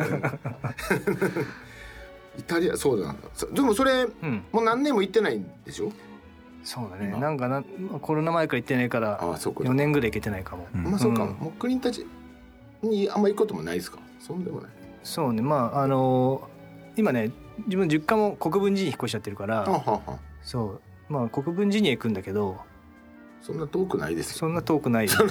イタリアそうだ。でもそれ
うん。
もう何年も行ってないんでしょ？
そうだね。
今。
なんかなコロナ前から行ってないから
ああそうか。
4年ぐらい行けてないかも。
うん。
まあそうか、
うん。
もう国たちにあんま行くこともないですか？そんでもない。
そうね。まああの今ね自分実家も国分寺に引っ越しちゃってるから
あはあは。あ
そう。まあ国分寺には行くんだけど
そんな遠くないですよ。
そんな遠くない。でも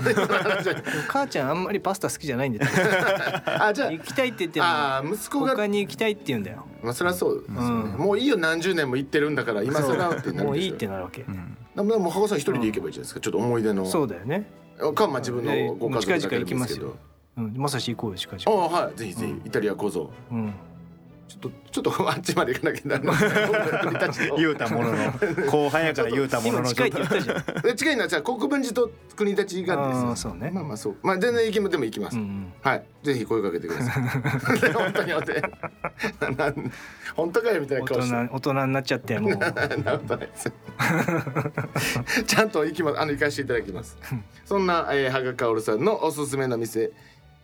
母ちゃんあんまりパスタ好きじゃないんだよ *laughs*
あじゃ
行きたいって言っても
あ息子が
他に行きたいって言うんだよ。
まあそりゃそうですよね、
うん。
もういいよ何十年も行ってるんだから今更ってなる
もういいってなるわけ。
うん。
でももう羽さん一人で行けばいいじゃないですか、ちょっと思い出の。
そうだよね。
かまあ自分のご家族だけですけ
近々行きます
ど
よ。うん。まさし行こうよ近
あ
々
あはい。ぜひぜひ、
うん。
イタリアこそ
うん
ちょっとちょっと *laughs* あっちまで行かなきゃならない。*laughs*
言うたものの後半やから言うたものの
今近いって言ったじゃん。
え近いのはじゃあ国分寺と国立がです
ああそうね。
まあまあそう。まあ全然行きもでも行きます、はい。ぜひ声かけてください。本当に本当に本当かよみたいな
大
顔して。
人大人になっちゃってもう。*laughs*
ちゃんと行きます。あの行かせていただきます。そんな、えー、羽賀薫さんのおすすめの店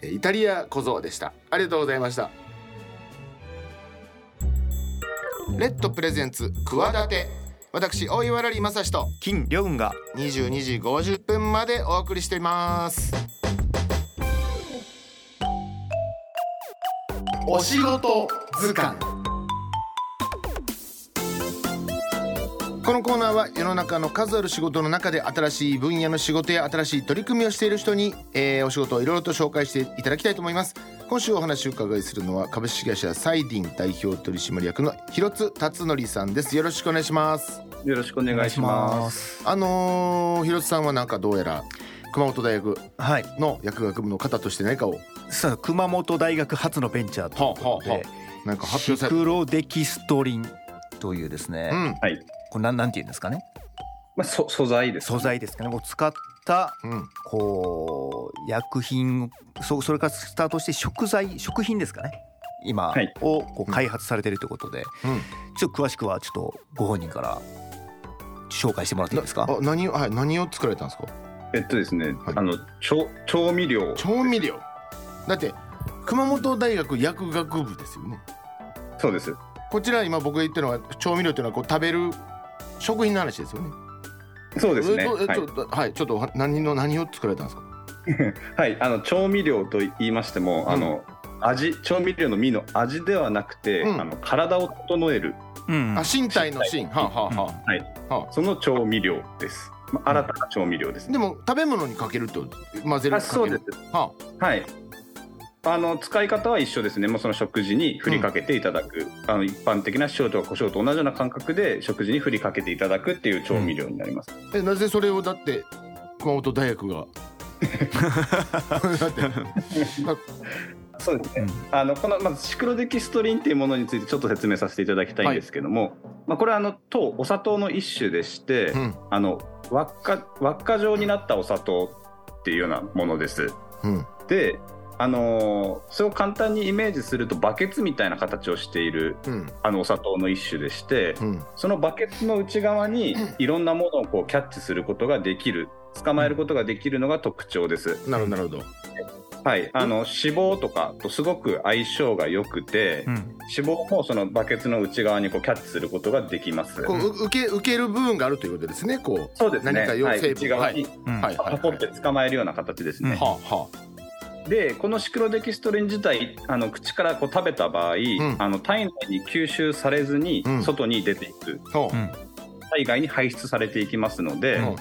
えーイタリア小僧でした。ありがとうございましたレッドプレゼンツ企て私大岩良理正史と
金良雲が
22時50分までお送りしています。お仕事図鑑。このコーナーは世の中の数ある仕事の中で新しい分野の仕事や新しい取り組みをしている人に、えーお仕事をいろいろと紹介していただきたいと思います今週お話を伺いするのは株式会社サイディン代表取締役の広津辰則さんです。よろしくお願いします。
よろしくお願いします。
あのー、広津さんはなんかどうやら熊本大学
はい。
の薬学部の方として何かを。
さあ熊本大学初のベンチャーということで、
なんか発
シ
表され
クロデキストリンというですね、
うん。
はい。
これなんなんて言うんですかね。
まあ、そ素材です。
素材ですかね。を使った
うん。
こう薬品そそれからスタートして食材食品ですかね。今
はい。
をこう開発されているということで、
うん。
ちょっと詳しくはちょっとご本人から紹介してもらっていいですか？
あ何をはい何を作られたんですか？
えっとですね、
はい。
あの調調味料。
調味料。だって熊本大学薬学部ですよね。
そうです。
こちら今僕が言ってるのは調味料っていうのはこう食べる食品の話ですよね
そうですね。
え
はい。
えちょっとはいちょっと何の何を作られたんですか？*laughs*
はい。あの調味料と言いましても、
うん。
あの味調味料の実の味ではなくて、
うん。
あの体を整える。
うん。
あ身体の芯はあ、はあは
はい。
あ。は
その調味料です。まあ新たな調味料です
あ、で
ね。
も食べ物にかけると混ぜる
あ
かける。
そうです。
は
はい。あの使い方は一緒ですね。もうその食事に振りかけていただく、あの一般的な塩とか胡椒と同じような感覚で食事に振りかけていただくっていう調味料になります。
あえなぜそれをだって熊本大学が *laughs* *laughs*
そうですね。
うん
あのこのまずシクロデキストリンっていうものについてちょっと説明させていただきたいんですけども、まあこれはあの糖お砂糖の一種でして、
うん
あの輪っか輪っか状になったお砂糖っていうようなものです。
うん
で、あのーそれを簡単にイメージするとバケツみたいな形をしている
うん。
あのお砂糖の一種でして、
うん。
そのバケツの内側にいろんなものをこうキャッチすることができる捕まえることができるのが特徴です。
なるほどなるほど。
はい、あの脂肪とかとすごく相性が良くて、
うん。
脂肪もそのバケツの内側にこうキャッチすることができます。
こうう受け受ける部分があるということですねこう。
そうですね。
何か要
はい、内側に
うん
はいはい。
パコって捕まえるような形ですね。
はあは
で、このシクロデキストリン自体、あの口からこう食べた場合、
ん。
あの体内に吸収されずに
うん。
外に出ていく、
う。ん
体外に排出されていきますので、
うん。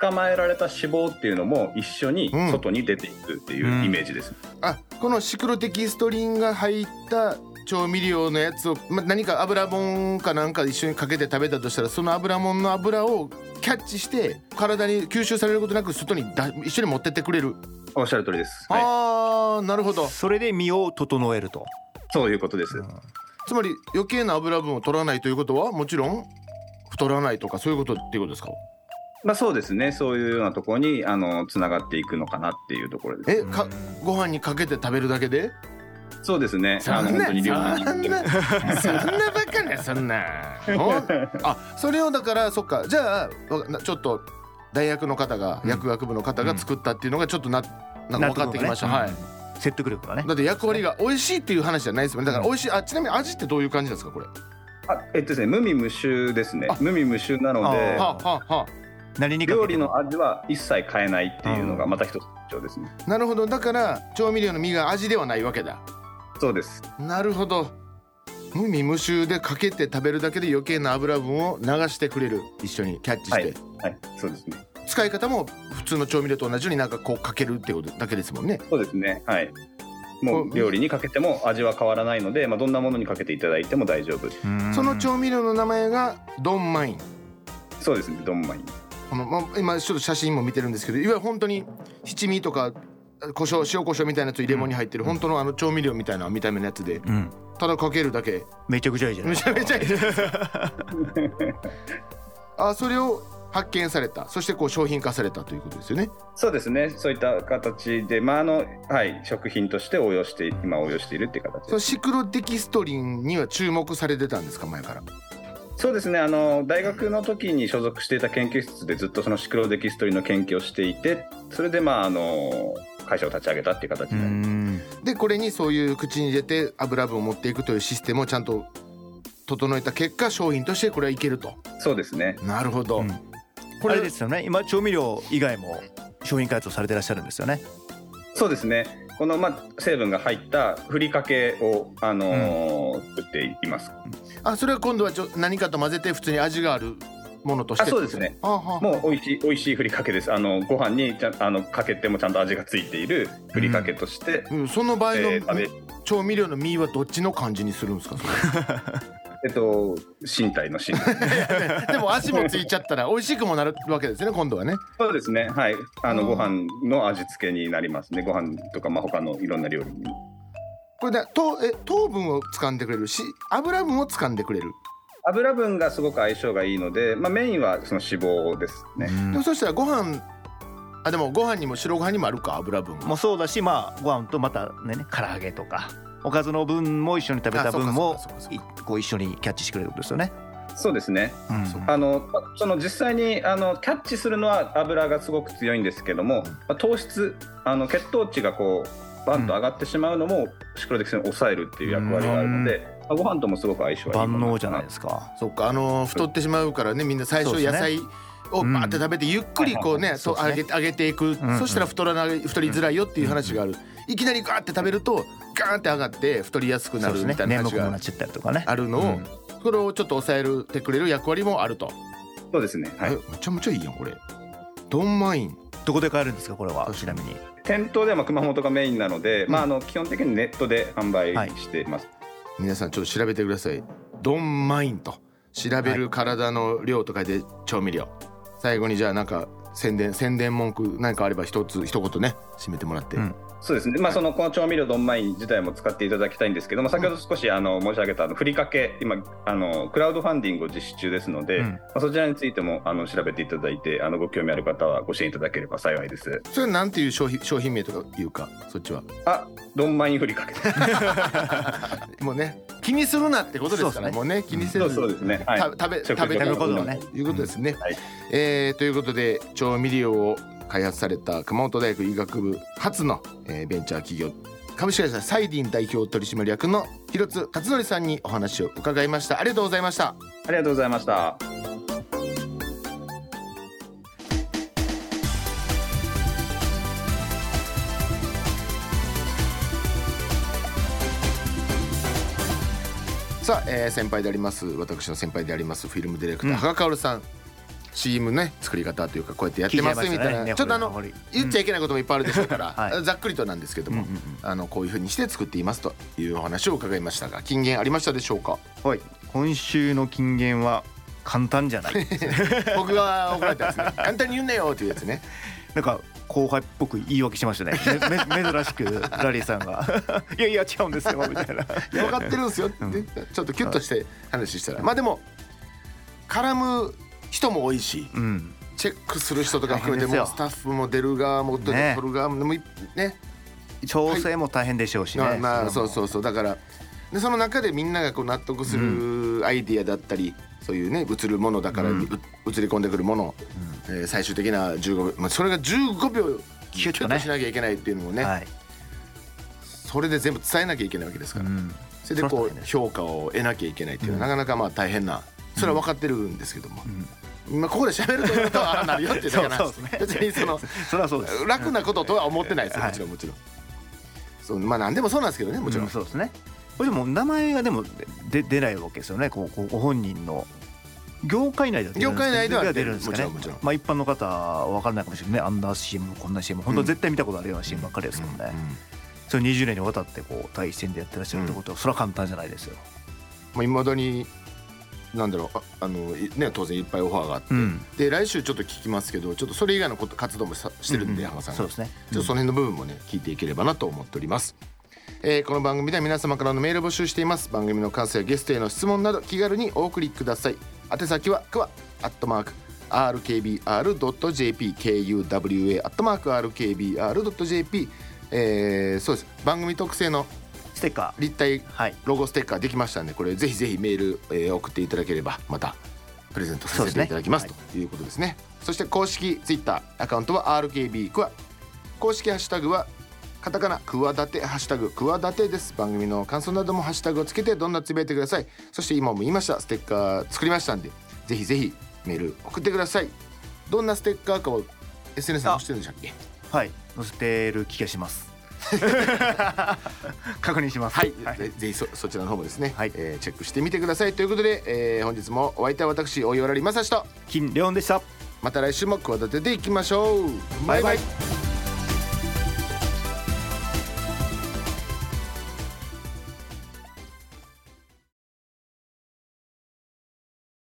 捕まえられた脂肪っていうのも一緒に
うん。
外に出ていくっていうイメージです。
ああこのシクロテキストリンが入った調味料のやつを、ま、何か油もんかなんか一緒にかけて食べたとしたらその油もんの油をキャッチして体に吸収されることなく外にだ一緒に持ってってくれる、
おっしゃる通りです。はい、
ああなるほど
それで身を整えると、
そういうことです。
つまり余計な油分を取らないということはもちろん太らないとかそういうことっていうことですか？
まあそうですね。そういうようなところにあのつながっていくのかなっていうところです。
えかご飯にかけて食べるだけで？
そうですね。あの本当に料理に
そんなそんなバカなそんな。あそれをだからそっか。じゃあちょっと大学の方が
うん。
薬学部の方が作ったっていうのがちょっとななんか分かってきました、はい。
説得力がね。
だって役割が美味しいっていう話じゃないですもんね。だから美味しいあちなみに味ってどういう感じなんですかこれ？
あえっとですね無味無臭ですね。
あ。
無味無臭なので。
あ
はあ、は
に
料理の味は一切変えないっていうのがまた一つ特徴ですね。
あ、なるほど。だから調味料の身が味ではないわけだ。
そうです。
なるほど。無味無臭でかけて食べるだけで余計な油分を流してくれる。一緒にキャッチして、
はい。はい。そうですね。
使い方も普通の調味料と同じようになんかこうかけるってことだけですもんね。
そうですね。はい。もう料理にかけても味は変わらないので、まあ、どんなものにかけていただいても大丈夫。
うん
その調味料の名前がドンマイン。
そうですね。ドンマイン
この、まあ、今ちょっと写真も見てるんですけどいわゆる本当に七味とか胡椒塩胡椒みたいなやつ入れ物に入ってる本当のあの調味料みたいな見た目のやつで
うん。
ただかけるだけ。
めちゃくちゃいいじゃない。
めちゃめちゃいいです *laughs* あそれを発見された。そしてこう商品化されたということですよね。
そうですね。そういった形で、まああのはい、食品として応用して今応用しているっていう形
そのシクロデキストリンには注目されてたんですか前から？
そうですね。あの大学の時に所属していた研究室でずっとそのシクロデキストリの研究をしていてそれでまああの会社を立ち上げたっていう形
う
になります
ん
でこれにそういう口に入れて油分を持っていくというシステムをちゃんと整えた結果商品としてこれはいけると。
そうですね。
なるほど、
うん。
これ
ですよね。今調味料以外も商品開発をされてらっしゃるんですよね。
そうですねこの、まあ、成分が入ったふりかけを、あのー作っています。
あそれは今度はちょ何かと混ぜて普通に味があるものとして
あそうですね。
あはあ。
もう美味しい美味しいふりかけです。あのご飯にちゃんあのかけてもちゃんと味がついているふりかけとして、
うん、その場合の、
えー
調味料の身はどっちの感じにするんですか？そ *laughs*
えっと身体の身。
れ *laughs* でも味もついちゃったら美味しくもなるわけですね今度はね。
そうですね。はい。あの
うん。
ご飯の味付けになりますね。ご飯とかまあ他のいろんな料理に。
これで糖え糖分を掴んでくれる？し油分を掴んでくれる、
油分がすごく相性がいいので、まあ、メインはその脂肪ですね、
うん。
でもそしたらご飯あでもご飯にも白ご飯にもあるか油分
もうそうだしまあご飯とまたねね唐揚げとかおかずの分も一緒に食べた分もこう一緒にキャッチしてくれるってことですよね。
そうですね。
うん。
あのその実際にあのキャッチするのは油がすごく強いんですけども、まあ、糖質あの血糖値がこうバンと上がってしまうのもシクロデキスに抑えるっていう役割があるので、まあ、ご飯ともすごく相性がいい
万能じゃない
か
ですか。
そっかあのー太ってしまうからねみんな最初野菜をバーって食べてゆっくりこうねと上げて上げていく。
ん
そしたら太らない太りづらいよっていう話がある。いきなりガーって食べるとガーンって上がって太りやすくなるみたいな話が
眠くもなっちゃったりとかね。
あるのを
うん。
それをちょっと抑えてくれる役割もあると。
そうですね、はい。
え、めちゃめちゃいいやんこれ。ドンマイン。
どこで買えるんですかこれは？ちなみに。
店頭ではまあ熊本がメインなので、まあ、あの基本的にネットで販売しています、
皆さんちょっと調べてください。ドンマインと。調べる体の量と書いて調味料最後にじゃあなんか宣伝宣伝文句何かあれば一つ一言ね締めてもらって、
うん。
そうですね、まあ、そのこの調味料ドンマイン自体も使っていただきたいんですけども先ほど少しあの申し上げたあのふりかけ今あのクラウドファンディングを実施中ですので、
うん。
まあ、そちらについてもあの調べていただいてあのご興味ある方はご支援いただければ幸いです。
それなんていう商品商品名とかいうか？そっちは。
あドンマインふりかけ。*laughs*
もうね気にするなってことですから
ね。
もうね気にせず
そうそうですね。はい。
た食べ
食
食べ
事
たことと
食べるこね。
いうことですね、
はい。
えーということで調味料を開発された熊本大学医学部初の、えーベンチャー企業株式会社サイディン代表取締役の広津辰則さんにお話を伺いました。ありがとうございました。
ありがとうございました。
さあ、えー先輩であります私の先輩でありますフィルムディレクター、
うん。
羽賀薫さん CM ね作り方というかこうやってやってますみたいな、ちょっとあの言っちゃいけないこともいっぱいあるでしょうから、
はい。
ざっくりとなんですけども、
うんうんうん
あのこういうふうにして作っていますというお話を伺いましたが金言ありましたでしょうか？
はい。今週の金言は簡単じゃない。*laughs*
僕が怒られたやつね。簡単に言うなよっていうやつね。*laughs*
なんか後輩っぽく言い訳しましたね。めめ珍しくラリーさんが。*laughs* いやいや違うんですよみたいな。
分かってるんですよって、ちょっとキュッとして話したら。まあでも絡む人も多いし
うん。
チェックする人とか含めてもスタッフも出る側も撮
ね。
る側もいね。
調整も大変でしょうしね、
まあまあそう
う
そうそう。だからでその中でみんながこう納得するアイディアだったり、そういうね映るものだから、
うん。
う映り込んでくるもの、えー最終的な15秒、まあ、それが15秒キュッとしなきゃいけないっていうのもね、
はい、
それで全部伝えなきゃいけないわけですから、
うん。
それでこう評価を得なきゃいけないっていうのは、なかなかまあ大変なそれは分かってるんですけども、今ここで喋るということはああなるよっていうだけなん
そうそうですね。
別にその
それはそうです。
楽なこととは思ってないです。よ
はい。
もちろんもちろん。そうまあ何でもそうなんですけどねもちろん。
うんそうですね。これでも名前がでもで出ないわけですよね。こうご本人の。業界内では出るんですか
業界内では
出るんですかね
もちろんもちろん。
まあ一般の方は分からないかもしれないね。アンダー CM こんな CM 本当絶対見たことあるような CM ばっかりですもんね、それ20年にわたってこう第一線でやってらっしゃるってことはそれは簡単じゃないですよ、
まあ、未だになんだろうああのいね当然いっぱいオファーがあって、
うん。
で来週ちょっと聞きますけどちょっとそれ以外のこと活動もさしてるんで、
うん
浜さん。が
そうですね。
ちょっとその辺の部分もね聞いていければなと思っております、えーこの番組では皆様からのメールを募集しています。番組の感想やゲストへの質問など気軽にお送りください。宛先はクワアットマーク RKBR.jp KUWA アットマーク RKBR.jp えーそうです。番組特製の
ステッカー。
立体
はい。
ロゴステッカーできましたんでこれぜひぜひメール、えー送っていただければまたプレゼントさせていただきます
そうです
ということですね。そして公式ツイッターアカウントは RKB クワ公式ハッシュタグはカタカナクワダテハッシュタグクワダテです。番組の感想などもハッシュタグをつけてどんどんつぶやいてください。そして今も言いました。ステッカー作りましたんでぜひぜひメール送ってください。どんなステッカーかを SNS に載せてるんでしたっけ？
はい。載せてる気がします *laughs* 確認します。
はい、ぜぜひそそちらの方もですね、
はい。
えーチェックしてみてください。ということで、えー本日もお相手は私大岩良理正史と。
金レオンでした。
また来週も企てていきましょう。バイバイ